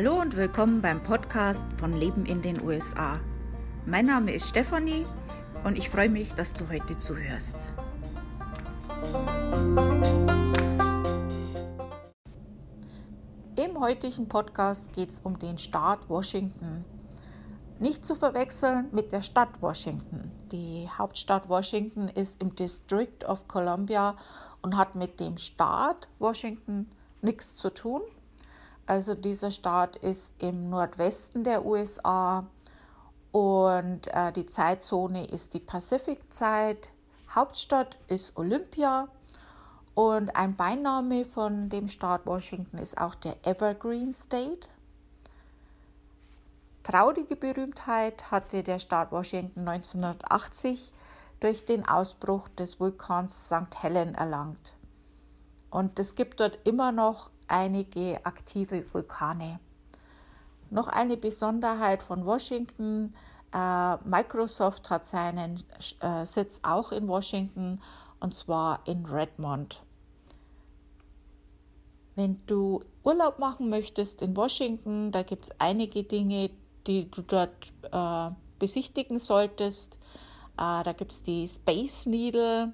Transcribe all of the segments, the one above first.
Hallo und willkommen beim Podcast von Leben in den USA. Mein Name ist Stefanie und ich freue mich, dass du heute zuhörst. Im heutigen Podcast geht es um den Staat Washington. Nicht zu verwechseln mit der Stadt Washington. Die Hauptstadt Washington ist im District of Columbia und hat mit dem Staat Washington nichts zu tun. Also dieser Staat ist im Nordwesten der USA und äh, die Zeitzone ist die Pazifikzeit. Hauptstadt ist Olympia und ein Beiname von dem Staat Washington ist auch der Evergreen State. Traurige Berühmtheit hatte der Staat Washington 1980 durch den Ausbruch des Vulkans St. Helen erlangt. Und es gibt dort immer noch einige aktive Vulkane. Noch eine Besonderheit von Washington. Äh, Microsoft hat seinen äh, Sitz auch in Washington und zwar in Redmond. Wenn du Urlaub machen möchtest in Washington, da gibt es einige Dinge, die du dort äh, besichtigen solltest. Äh, da gibt es die Space Needle,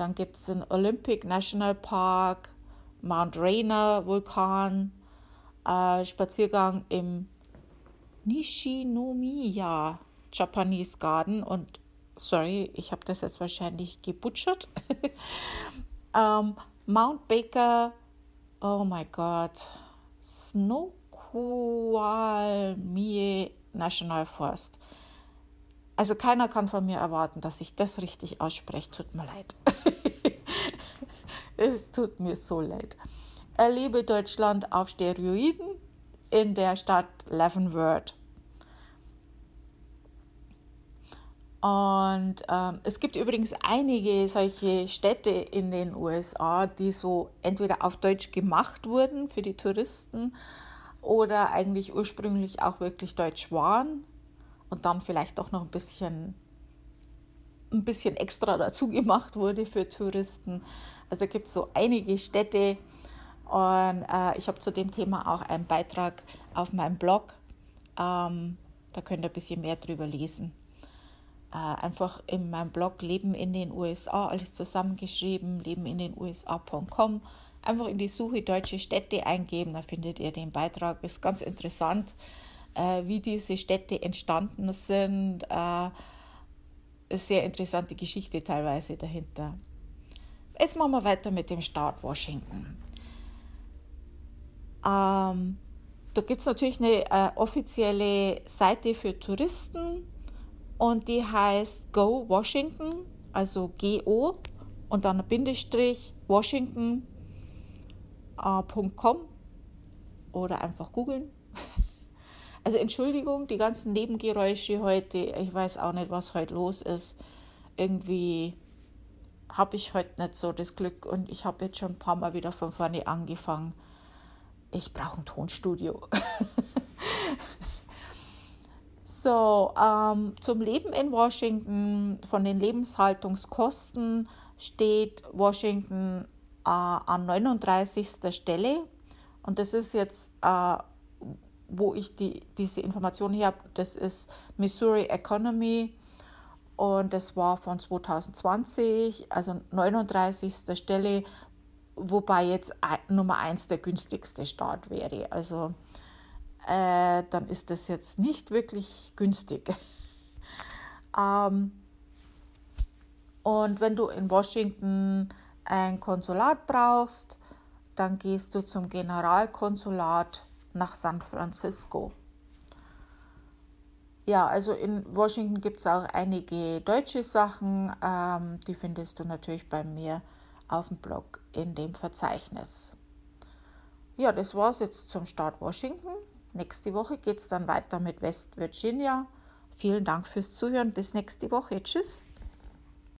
dann gibt es den Olympic National Park, Mount Rainier Vulkan, äh, Spaziergang im Nishinomiya Japanese Garden und sorry, ich habe das jetzt wahrscheinlich gebutschert. ähm, Mount Baker Oh my God. Snoqualmie National Forest. Also keiner kann von mir erwarten, dass ich das richtig ausspreche. Tut mir leid. es tut mir so leid. Erlebe Deutschland auf Steroiden in der Stadt Leavenworth. Und ähm, es gibt übrigens einige solche Städte in den USA, die so entweder auf Deutsch gemacht wurden für die Touristen oder eigentlich ursprünglich auch wirklich deutsch waren und dann vielleicht auch noch ein bisschen, ein bisschen extra dazu gemacht wurde für Touristen. Also da gibt es so einige Städte und äh, ich habe zu dem Thema auch einen Beitrag auf meinem Blog. Ähm, da könnt ihr ein bisschen mehr drüber lesen äh, einfach in meinem Blog Leben in den USA, alles zusammengeschrieben, leben in den USA.com. Einfach in die Suche deutsche Städte eingeben, da findet ihr den Beitrag. Ist ganz interessant, äh, wie diese Städte entstanden sind. Äh, sehr interessante Geschichte teilweise dahinter. Jetzt machen wir weiter mit dem Staat Washington. Ähm, da gibt es natürlich eine äh, offizielle Seite für Touristen und die heißt Go Washington, also G-O und dann Bindestrich Washington.com äh, oder einfach googeln. Also Entschuldigung, die ganzen Nebengeräusche heute, ich weiß auch nicht, was heute los ist. Irgendwie habe ich heute nicht so das Glück und ich habe jetzt schon ein paar Mal wieder von vorne angefangen. Ich brauche ein Tonstudio. So, ähm, zum Leben in Washington, von den Lebenshaltungskosten steht Washington äh, an 39. Stelle. Und das ist jetzt, äh, wo ich die, diese Information her habe, das ist Missouri Economy. Und das war von 2020, also 39. Stelle, wobei jetzt Nummer 1 der günstigste Staat wäre. Also äh, dann ist das jetzt nicht wirklich günstig. ähm, und wenn du in Washington ein Konsulat brauchst, dann gehst du zum Generalkonsulat nach San Francisco. Ja, also in Washington gibt es auch einige deutsche Sachen, ähm, die findest du natürlich bei mir auf dem Blog in dem Verzeichnis. ja, das war es jetzt zum Start Washington. Nächste Woche geht es dann weiter mit West Virginia. Vielen Dank fürs Zuhören. Bis nächste Woche. Tschüss.